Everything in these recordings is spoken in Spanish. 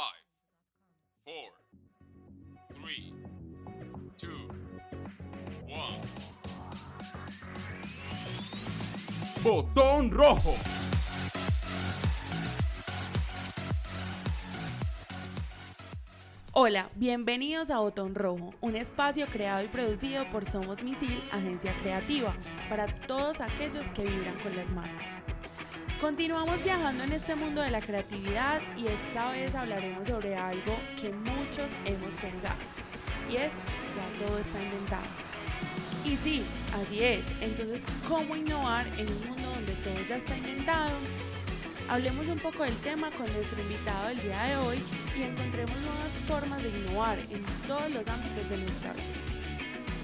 Five, four, three, two, one. Botón rojo. Hola, bienvenidos a Botón Rojo, un espacio creado y producido por Somos Misil, agencia creativa, para todos aquellos que vibran con las marcas. Continuamos viajando en este mundo de la creatividad y esta vez hablaremos sobre algo que muchos hemos pensado, y es ya todo está inventado. Y sí, así es, entonces, ¿cómo innovar en un mundo donde todo ya está inventado? Hablemos un poco del tema con nuestro invitado del día de hoy y encontremos nuevas formas de innovar en todos los ámbitos de nuestra vida.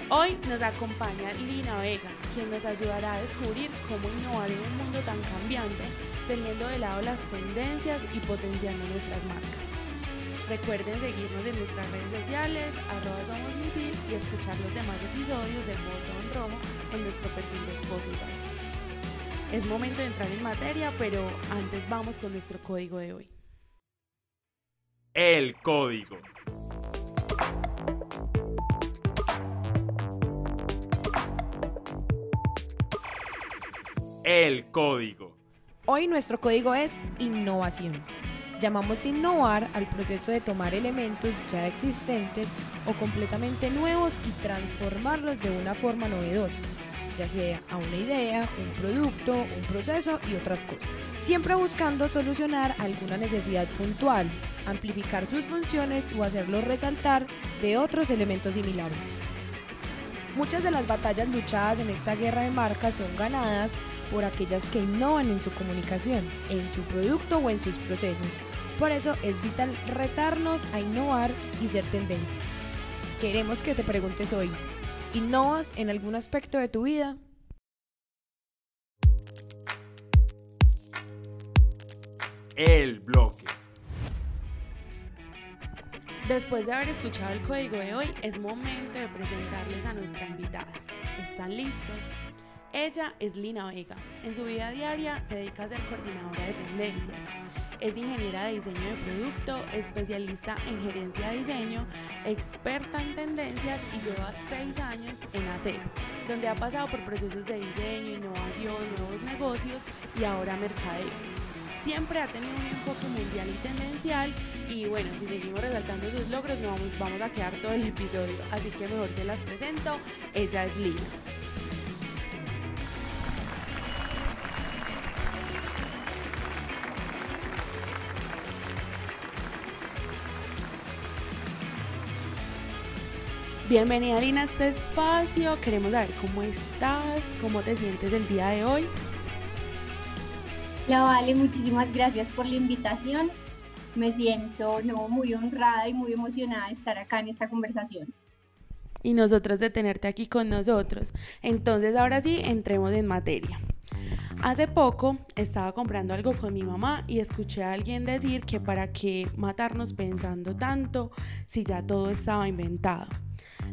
Hoy nos acompaña Lina Vega, quien nos ayudará a descubrir cómo innovar en un mundo tan cambiante, teniendo de lado las tendencias y potenciando nuestras marcas. Recuerden seguirnos en nuestras redes sociales, arroba somos y escuchar los demás episodios del Botón Rojo en nuestro perfil de Spotify. Es momento de entrar en materia, pero antes vamos con nuestro código de hoy. El código. El código. Hoy nuestro código es innovación. Llamamos innovar al proceso de tomar elementos ya existentes o completamente nuevos y transformarlos de una forma novedosa, ya sea a una idea, un producto, un proceso y otras cosas. Siempre buscando solucionar alguna necesidad puntual, amplificar sus funciones o hacerlos resaltar de otros elementos similares. Muchas de las batallas luchadas en esta guerra de marcas son ganadas por aquellas que innovan en su comunicación, en su producto o en sus procesos. Por eso es vital retarnos a innovar y ser tendencia. Queremos que te preguntes hoy, ¿innovas en algún aspecto de tu vida? El bloque. Después de haber escuchado el código de hoy, es momento de presentarles a nuestra invitada. ¿Están listos? Ella es Lina Vega. En su vida diaria se dedica a ser coordinadora de tendencias. Es ingeniera de diseño de producto, especialista en gerencia de diseño, experta en tendencias y lleva seis años en ACEP, donde ha pasado por procesos de diseño, innovación, nuevos negocios y ahora mercadeo siempre ha tenido un enfoque mundial y tendencial y bueno, si seguimos resaltando sus logros no vamos, vamos a quedar todo el episodio, así que mejor se las presento, ella es Lina. Bienvenida Lina a este espacio, queremos saber cómo estás, cómo te sientes el día de hoy. La Vale, muchísimas gracias por la invitación. Me siento no, muy honrada y muy emocionada de estar acá en esta conversación. Y nosotros de tenerte aquí con nosotros. Entonces ahora sí, entremos en materia. Hace poco estaba comprando algo con mi mamá y escuché a alguien decir que para qué matarnos pensando tanto si ya todo estaba inventado.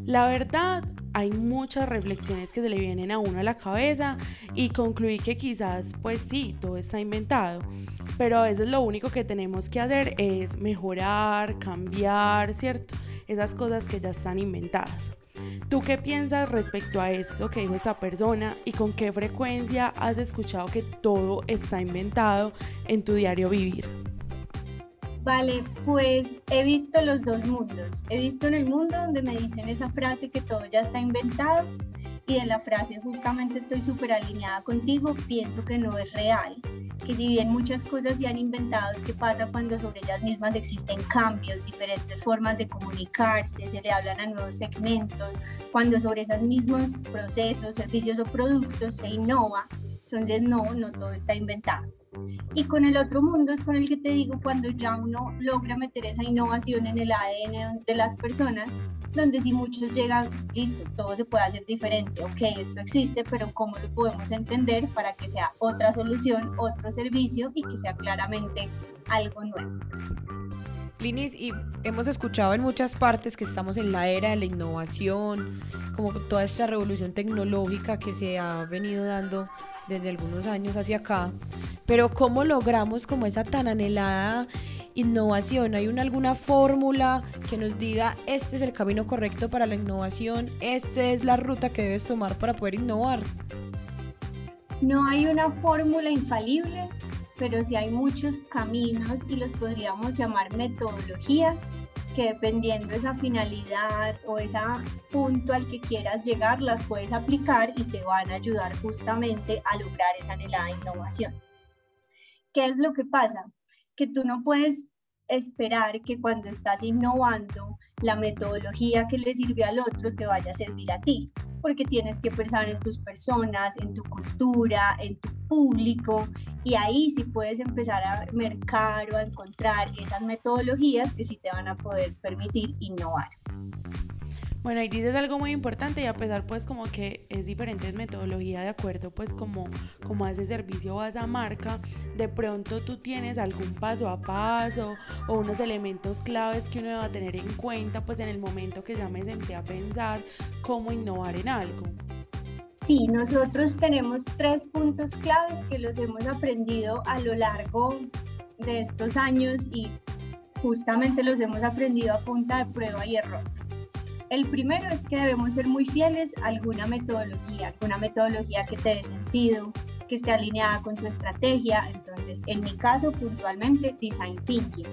La verdad, hay muchas reflexiones que se le vienen a uno a la cabeza y concluí que quizás, pues sí, todo está inventado, pero a veces lo único que tenemos que hacer es mejorar, cambiar, ¿cierto? Esas cosas que ya están inventadas. ¿Tú qué piensas respecto a eso que dijo esa persona y con qué frecuencia has escuchado que todo está inventado en tu diario vivir? Vale, pues he visto los dos mundos. He visto en el mundo donde me dicen esa frase que todo ya está inventado y en la frase justamente estoy súper alineada contigo, pienso que no es real, que si bien muchas cosas se han inventado, es que pasa cuando sobre ellas mismas existen cambios, diferentes formas de comunicarse, se le hablan a nuevos segmentos, cuando sobre esos mismos procesos, servicios o productos se innova, entonces no, no todo está inventado. Y con el otro mundo es con el que te digo cuando ya uno logra meter esa innovación en el ADN de las personas, donde si muchos llegan, listo, todo se puede hacer diferente, ok, esto existe, pero ¿cómo lo podemos entender para que sea otra solución, otro servicio y que sea claramente algo nuevo? Linis, y hemos escuchado en muchas partes que estamos en la era de la innovación, como toda esta revolución tecnológica que se ha venido dando desde algunos años hacia acá, pero ¿cómo logramos como esa tan anhelada innovación? ¿Hay una, alguna fórmula que nos diga este es el camino correcto para la innovación? ¿Esta es la ruta que debes tomar para poder innovar? No hay una fórmula infalible, pero sí hay muchos caminos y los podríamos llamar metodologías que dependiendo de esa finalidad o ese punto al que quieras llegar, las puedes aplicar y te van a ayudar justamente a lograr esa anhelada innovación. ¿Qué es lo que pasa? Que tú no puedes esperar que cuando estás innovando la metodología que le sirve al otro te vaya a servir a ti, porque tienes que pensar en tus personas, en tu cultura, en tu público y ahí sí puedes empezar a mercar o a encontrar esas metodologías que sí te van a poder permitir innovar. Bueno, ahí dices algo muy importante y a pesar pues como que es diferentes metodología de acuerdo pues como, como a ese servicio o a esa marca, de pronto tú tienes algún paso a paso o unos elementos claves que uno deba tener en cuenta pues en el momento que ya me senté a pensar cómo innovar en algo. Sí, nosotros tenemos tres puntos claves que los hemos aprendido a lo largo de estos años y justamente los hemos aprendido a punta de prueba y error. El primero es que debemos ser muy fieles a alguna metodología, alguna metodología que te dé sentido, que esté alineada con tu estrategia. Entonces, en mi caso, puntualmente, Design Thinking.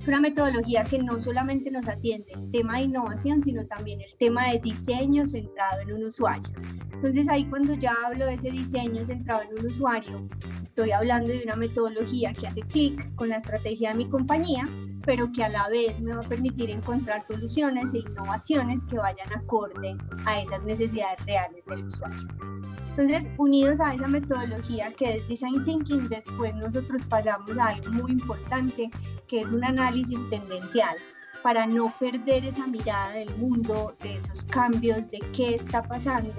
Es una metodología que no solamente nos atiende el tema de innovación, sino también el tema de diseño centrado en un usuario. Entonces ahí cuando ya hablo de ese diseño centrado en un usuario, estoy hablando de una metodología que hace clic con la estrategia de mi compañía pero que a la vez me va a permitir encontrar soluciones e innovaciones que vayan acorde a esas necesidades reales del usuario. Entonces, unidos a esa metodología que es Design Thinking, después nosotros pasamos a algo muy importante, que es un análisis tendencial para no perder esa mirada del mundo, de esos cambios, de qué está pasando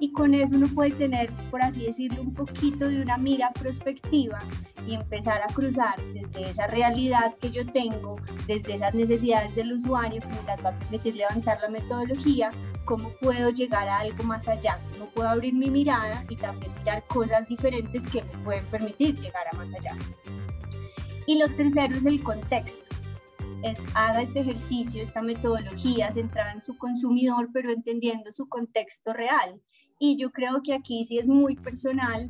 y con eso uno puede tener, por así decirlo, un poquito de una mira prospectiva y empezar a cruzar desde esa realidad que yo tengo, desde esas necesidades del usuario que me las va a permitir levantar la metodología, cómo puedo llegar a algo más allá, cómo puedo abrir mi mirada y también mirar cosas diferentes que me pueden permitir llegar a más allá. Y lo tercero es el contexto es haga este ejercicio, esta metodología centrada en su consumidor, pero entendiendo su contexto real. Y yo creo que aquí sí es muy personal,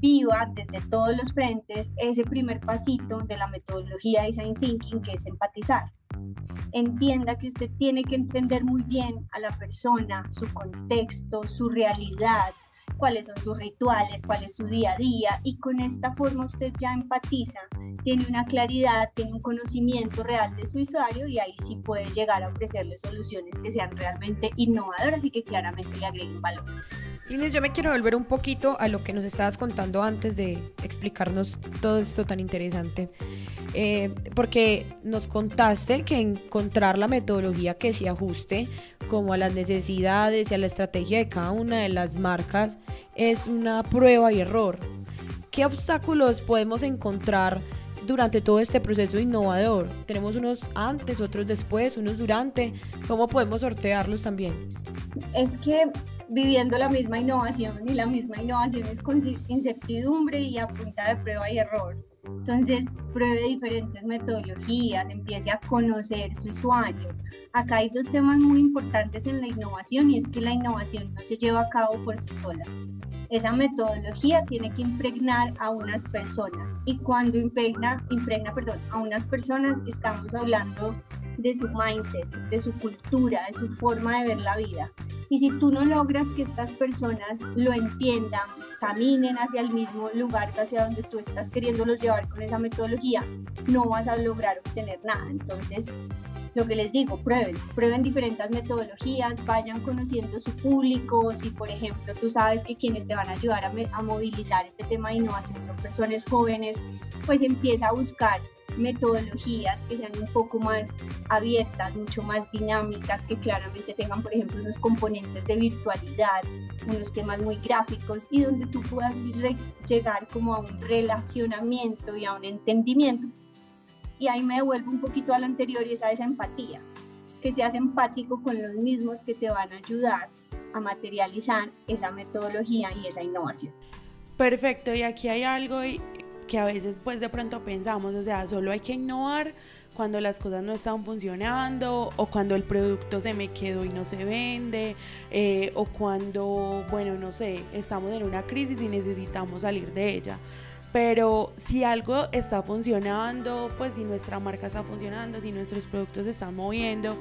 viva desde todos los frentes ese primer pasito de la metodología Design Thinking, que es empatizar. Entienda que usted tiene que entender muy bien a la persona, su contexto, su realidad, cuáles son sus rituales, cuál es su día a día y con esta forma usted ya empatiza, tiene una claridad, tiene un conocimiento real de su usuario y ahí sí puede llegar a ofrecerle soluciones que sean realmente innovadoras y que claramente le agreguen valor. Inés, yo me quiero volver un poquito a lo que nos estabas contando antes de explicarnos todo esto tan interesante. Eh, porque nos contaste que encontrar la metodología que se ajuste como a las necesidades y a la estrategia de cada una de las marcas es una prueba y error. ¿Qué obstáculos podemos encontrar durante todo este proceso innovador? Tenemos unos antes, otros después, unos durante. ¿Cómo podemos sortearlos también? Es que viviendo la misma innovación y la misma innovación es con incertidumbre y a punta de prueba y error. Entonces, pruebe diferentes metodologías, empiece a conocer su usuario. Acá hay dos temas muy importantes en la innovación y es que la innovación no se lleva a cabo por sí sola. Esa metodología tiene que impregnar a unas personas y cuando impregna, impregna perdón, a unas personas estamos hablando de su mindset, de su cultura, de su forma de ver la vida. Y si tú no logras que estas personas lo entiendan, caminen hacia el mismo lugar, hacia donde tú estás queriéndolos llevar con esa metodología, no vas a lograr obtener nada. Entonces, lo que les digo, prueben, prueben diferentes metodologías, vayan conociendo su público, si por ejemplo tú sabes que quienes te van a ayudar a, a movilizar este tema de innovación son personas jóvenes, pues empieza a buscar metodologías que sean un poco más abiertas, mucho más dinámicas, que claramente tengan, por ejemplo, unos componentes de virtualidad, unos temas muy gráficos y donde tú puedas llegar como a un relacionamiento y a un entendimiento. Y ahí me devuelvo un poquito a lo anterior y esa esa empatía, que seas empático con los mismos que te van a ayudar a materializar esa metodología y esa innovación. Perfecto, y aquí hay algo que a veces pues de pronto pensamos, o sea, solo hay que innovar cuando las cosas no están funcionando o cuando el producto se me quedó y no se vende eh, o cuando, bueno, no sé, estamos en una crisis y necesitamos salir de ella. Pero si algo está funcionando, pues si nuestra marca está funcionando, si nuestros productos se están moviendo,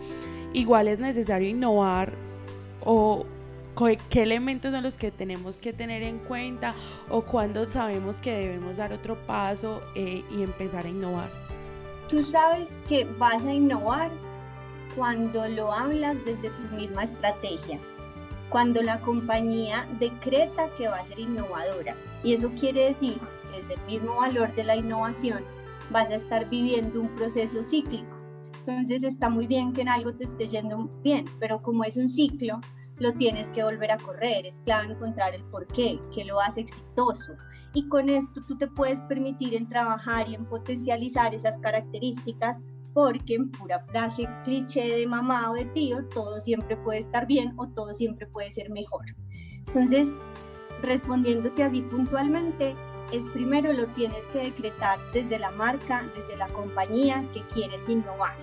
igual es necesario innovar o qué elementos son los que tenemos que tener en cuenta o cuándo sabemos que debemos dar otro paso eh, y empezar a innovar. Tú sabes que vas a innovar cuando lo hablas desde tu misma estrategia, cuando la compañía decreta que va a ser innovadora. Y eso quiere decir desde el mismo valor de la innovación vas a estar viviendo un proceso cíclico. Entonces está muy bien que en algo te esté yendo bien, pero como es un ciclo, lo tienes que volver a correr, es clave encontrar el por qué, que lo hace exitoso. Y con esto tú te puedes permitir en trabajar y en potencializar esas características porque en pura frase cliché de mamá o de tío, todo siempre puede estar bien o todo siempre puede ser mejor. Entonces, respondiéndote así puntualmente, es primero lo tienes que decretar desde la marca, desde la compañía que quieres innovar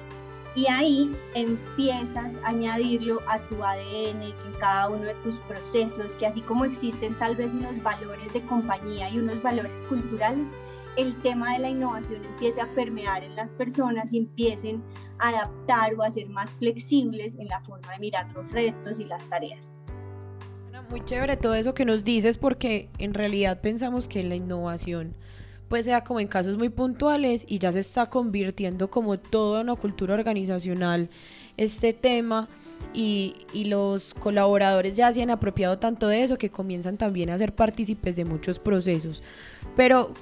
y ahí empiezas a añadirlo a tu ADN, en cada uno de tus procesos, que así como existen tal vez unos valores de compañía y unos valores culturales, el tema de la innovación empiece a permear en las personas y empiecen a adaptar o a ser más flexibles en la forma de mirar los retos y las tareas. Muy chévere todo eso que nos dices porque en realidad pensamos que la innovación pues sea como en casos muy puntuales y ya se está convirtiendo como toda una cultura organizacional este tema y, y, los colaboradores ya se han apropiado tanto de eso que comienzan también a ser partícipes de muchos procesos. Pero,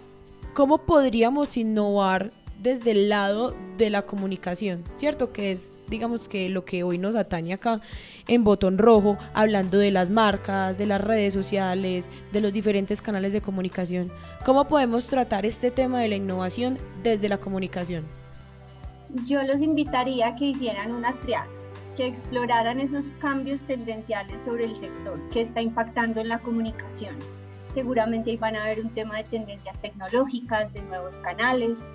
¿cómo podríamos innovar desde el lado de la comunicación? ¿Cierto? Que es digamos que lo que hoy nos atañe acá en botón rojo, hablando de las marcas, de las redes sociales, de los diferentes canales de comunicación. ¿Cómo podemos tratar este tema de la innovación desde la comunicación? Yo los invitaría a que hicieran una triada, que exploraran esos cambios tendenciales sobre el sector que está impactando en la comunicación. Seguramente van a haber un tema de tendencias tecnológicas, de nuevos canales,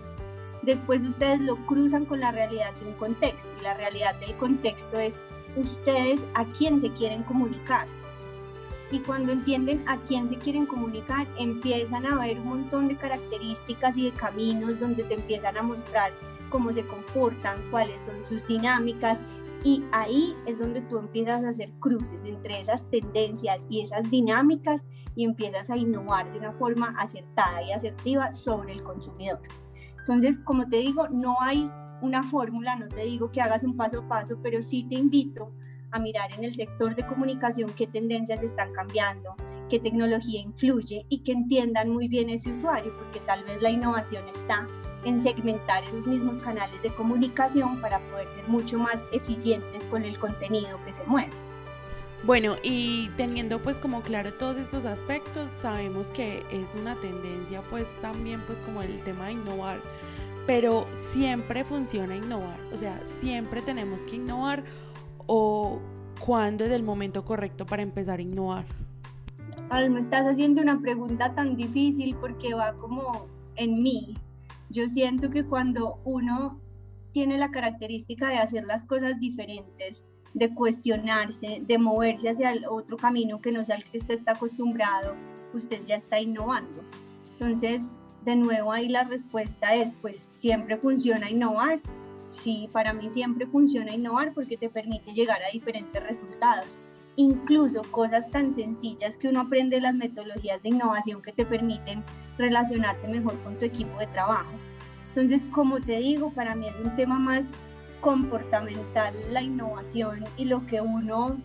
Después ustedes lo cruzan con la realidad de un contexto y la realidad del contexto es ustedes a quién se quieren comunicar. Y cuando entienden a quién se quieren comunicar, empiezan a ver un montón de características y de caminos donde te empiezan a mostrar cómo se comportan, cuáles son sus dinámicas. Y ahí es donde tú empiezas a hacer cruces entre esas tendencias y esas dinámicas y empiezas a innovar de una forma acertada y asertiva sobre el consumidor. Entonces, como te digo, no hay una fórmula, no te digo que hagas un paso a paso, pero sí te invito a mirar en el sector de comunicación qué tendencias están cambiando, qué tecnología influye y que entiendan muy bien ese usuario, porque tal vez la innovación está en segmentar esos mismos canales de comunicación para poder ser mucho más eficientes con el contenido que se mueve. Bueno, y teniendo pues como claro todos estos aspectos, sabemos que es una tendencia pues también pues como el tema de innovar, pero siempre funciona innovar, o sea, siempre tenemos que innovar o cuándo es el momento correcto para empezar a innovar. Ahora estás haciendo una pregunta tan difícil porque va como en mí. Yo siento que cuando uno tiene la característica de hacer las cosas diferentes, de cuestionarse, de moverse hacia otro camino que no sea el que usted está acostumbrado, usted ya está innovando. Entonces, de nuevo ahí la respuesta es, pues siempre funciona innovar. Sí, para mí siempre funciona innovar porque te permite llegar a diferentes resultados. Incluso cosas tan sencillas que uno aprende las metodologías de innovación que te permiten relacionarte mejor con tu equipo de trabajo. Entonces, como te digo, para mí es un tema más comportamental la innovación y lo que uno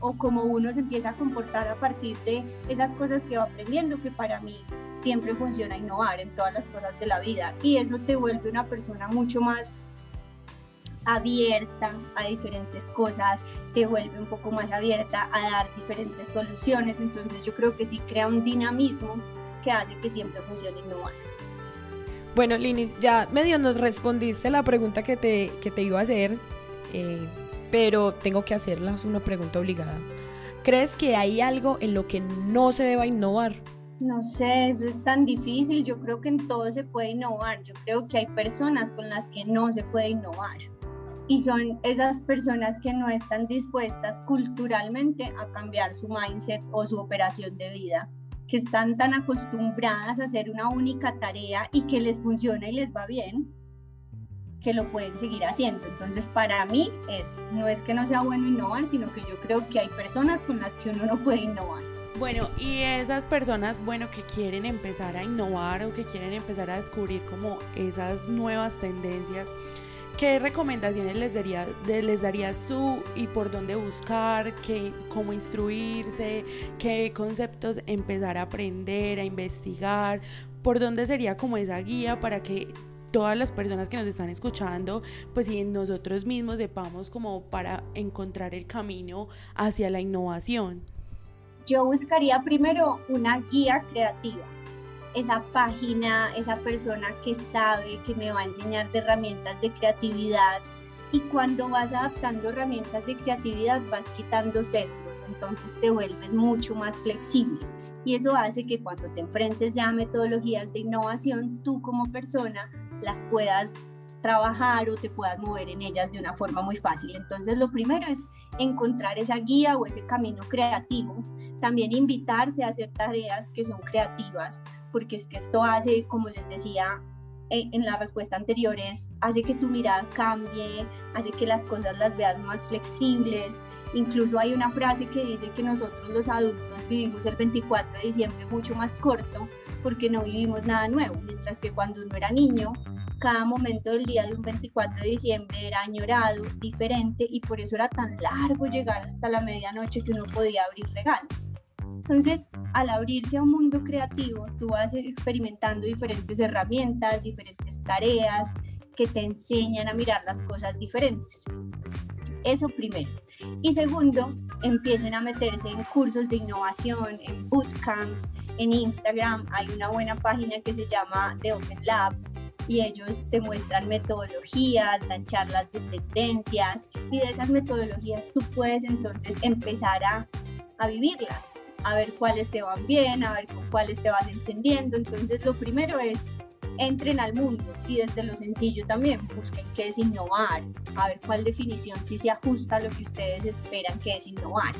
o como uno se empieza a comportar a partir de esas cosas que va aprendiendo, que para mí siempre funciona innovar en todas las cosas de la vida y eso te vuelve una persona mucho más abierta a diferentes cosas, te vuelve un poco más abierta a dar diferentes soluciones, entonces yo creo que sí crea un dinamismo que hace que siempre funcione innovar. Bueno, Linis, ya medio nos respondiste la pregunta que te, te iba a hacer, eh, pero tengo que hacerla, es una pregunta obligada. ¿Crees que hay algo en lo que no se deba innovar? No sé, eso es tan difícil. Yo creo que en todo se puede innovar. Yo creo que hay personas con las que no se puede innovar. Y son esas personas que no están dispuestas culturalmente a cambiar su mindset o su operación de vida, que están tan acostumbradas a hacer una única tarea y que les funciona y les va bien, que lo pueden seguir haciendo. Entonces, para mí es no es que no sea bueno innovar, sino que yo creo que hay personas con las que uno no puede innovar. Bueno, y esas personas, bueno, que quieren empezar a innovar o que quieren empezar a descubrir como esas nuevas tendencias, ¿qué recomendaciones les, daría, les darías tú y por dónde buscar, qué, cómo instruirse, qué conceptos empezar a aprender, a investigar? ¿Por dónde sería como esa guía para que todas las personas que nos están escuchando, pues y nosotros mismos sepamos como para encontrar el camino hacia la innovación? yo buscaría primero una guía creativa, esa página, esa persona que sabe, que me va a enseñar herramientas de creatividad. Y cuando vas adaptando herramientas de creatividad vas quitando sesgos, entonces te vuelves mucho más flexible. Y eso hace que cuando te enfrentes ya a metodologías de innovación, tú como persona las puedas trabajar o te puedas mover en ellas de una forma muy fácil. Entonces, lo primero es encontrar esa guía o ese camino creativo. También invitarse a hacer tareas que son creativas, porque es que esto hace, como les decía eh, en la respuesta anterior, es, hace que tu mirada cambie, hace que las cosas las veas más flexibles. Incluso hay una frase que dice que nosotros los adultos vivimos el 24 de diciembre mucho más corto porque no vivimos nada nuevo, mientras que cuando uno era niño cada momento del día de un 24 de diciembre era añorado, diferente y por eso era tan largo llegar hasta la medianoche que uno podía abrir regalos. Entonces, al abrirse a un mundo creativo, tú vas experimentando diferentes herramientas, diferentes tareas que te enseñan a mirar las cosas diferentes. Eso primero. Y segundo, empiecen a meterse en cursos de innovación, en bootcamps, en Instagram. Hay una buena página que se llama The Open Lab, y ellos te muestran metodologías, dan charlas de tendencias y de esas metodologías tú puedes entonces empezar a, a vivirlas, a ver cuáles te van bien, a ver con cuáles te vas entendiendo. Entonces lo primero es entren al mundo y desde lo sencillo también busquen qué es innovar, a ver cuál definición sí se ajusta a lo que ustedes esperan que es innovar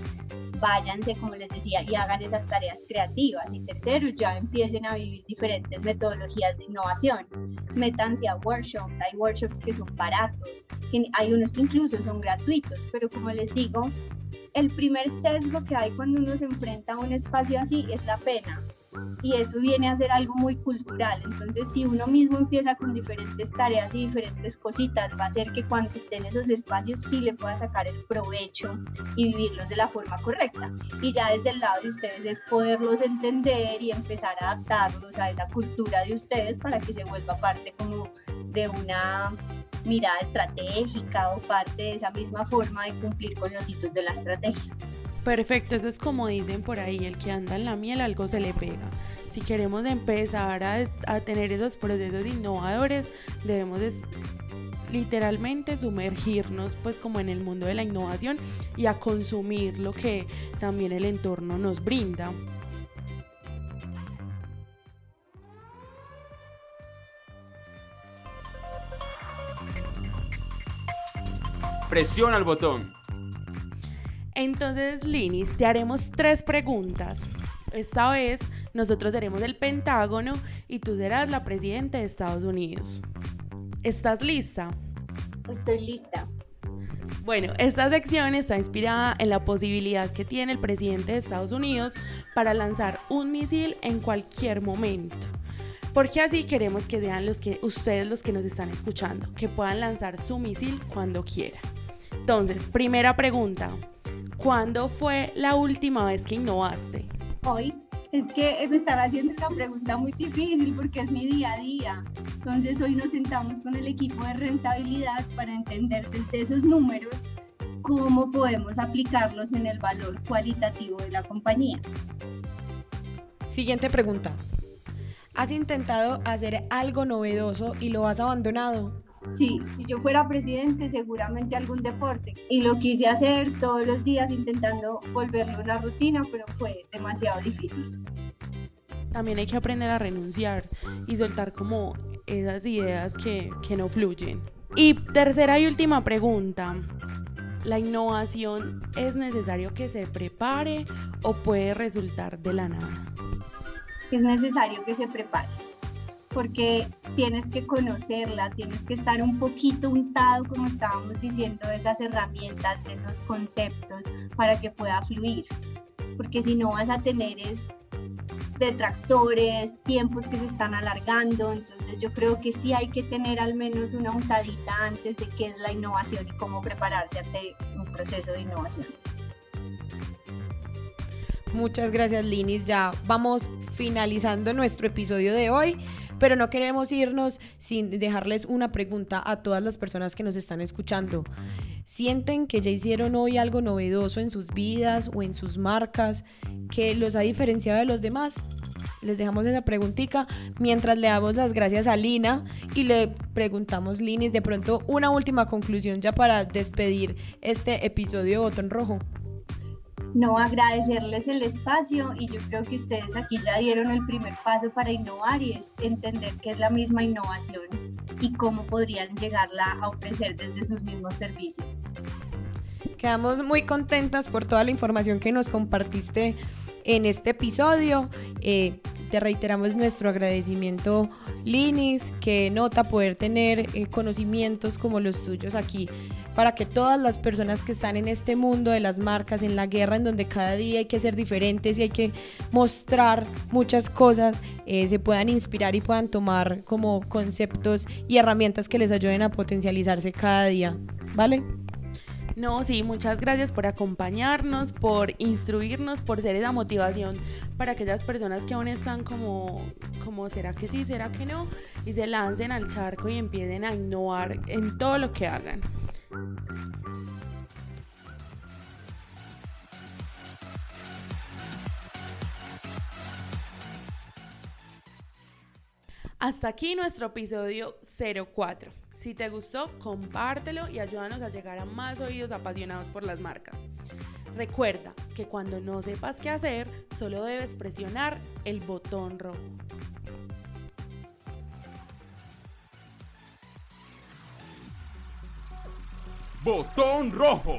váyanse, como les decía, y hagan esas tareas creativas. Y tercero, ya empiecen a vivir diferentes metodologías de innovación. Métanse a workshops, hay workshops que son baratos, hay unos que incluso son gratuitos, pero como les digo, el primer sesgo que hay cuando uno se enfrenta a un espacio así es la pena y eso viene a ser algo muy cultural. Entonces, si uno mismo empieza con diferentes tareas y diferentes cositas, va a hacer que cuando esté en esos espacios sí le pueda sacar el provecho y vivirlos de la forma correcta. Y ya desde el lado de ustedes es poderlos entender y empezar a adaptarlos a esa cultura de ustedes para que se vuelva parte como de una mirada estratégica o parte de esa misma forma de cumplir con los hitos de la estrategia. Perfecto, eso es como dicen por ahí, el que anda en la miel algo se le pega. Si queremos empezar a, tener esos procesos innovadores, debemos literalmente sumergirnos pues como en el mundo de la innovación y a consumir lo que también el entorno nos brinda. Presiona el botón. Entonces, Linis, te haremos tres preguntas. Esta vez nosotros seremos el Pentágono y tú serás la presidenta de Estados Unidos. ¿Estás lista? Estoy lista. Bueno, esta sección está inspirada en la posibilidad que tiene el presidente de Estados Unidos para lanzar un misil en cualquier momento. Porque así queremos que sean los que ustedes los que nos están escuchando, que puedan lanzar su misil cuando quieran. Entonces, primera pregunta, ¿Cuándo fue la última vez que innovaste? Hoy. Es que me están haciendo una pregunta muy difícil porque es mi día a día. Entonces hoy nos sentamos con el equipo de rentabilidad para entender desde esos números cómo podemos aplicarlos en el valor cualitativo de la compañía. Siguiente pregunta. ¿Has intentado hacer algo novedoso y lo has abandonado? Sí, si yo fuera presidente, seguramente algún deporte. Y lo quise hacer todos los días intentando volverlo una rutina, pero fue demasiado difícil. también hay que aprender a renunciar y soltar como esas ideas que, que no fluyen. Y tercera y última pregunta. ¿La innovación es necesario que se prepare o puede resultar de la nada? Es necesario que se prepare porque tienes que conocerla, tienes que estar un poquito untado, como estábamos diciendo, de esas herramientas, de esos conceptos, para que pueda fluir. Porque si no vas a tener es detractores, tiempos que se están alargando, entonces yo creo que sí hay que tener al menos una untadita antes de qué es la innovación y cómo prepararse ante un proceso de innovación. Muchas gracias Linis, ya vamos finalizando nuestro episodio de hoy pero no queremos irnos sin dejarles una pregunta a todas las personas que nos están escuchando. ¿Sienten que ya hicieron hoy algo novedoso en sus vidas o en sus marcas que los ha diferenciado de los demás? Les dejamos esa preguntita mientras le damos las gracias a Lina y le preguntamos, Linis, de pronto una última conclusión ya para despedir este episodio de Botón Rojo no agradecerles el espacio y yo creo que ustedes aquí ya dieron el primer paso para innovar y es entender qué es la misma innovación y cómo podrían llegarla a ofrecer desde sus mismos servicios. Quedamos muy contentas por toda la información que nos compartiste en este episodio. Eh, te reiteramos nuestro agradecimiento, Linis, que nota poder tener eh, conocimientos como los tuyos aquí para que todas las personas que están en este mundo de las marcas, en la guerra en donde cada día hay que ser diferentes y hay que mostrar muchas cosas, eh, se puedan inspirar y puedan tomar como conceptos y herramientas que les ayuden a potencializarse cada día. ¿Vale? No, sí, muchas gracias por acompañarnos, por instruirnos, por ser esa motivación para aquellas personas que aún están como, como será que sí, será que no, y se lancen al charco y empiecen a innovar en todo lo que hagan. Hasta aquí nuestro episodio 04. Si te gustó, compártelo y ayúdanos a llegar a más oídos apasionados por las marcas. Recuerda que cuando no sepas qué hacer, solo debes presionar el botón rojo. Botón rojo.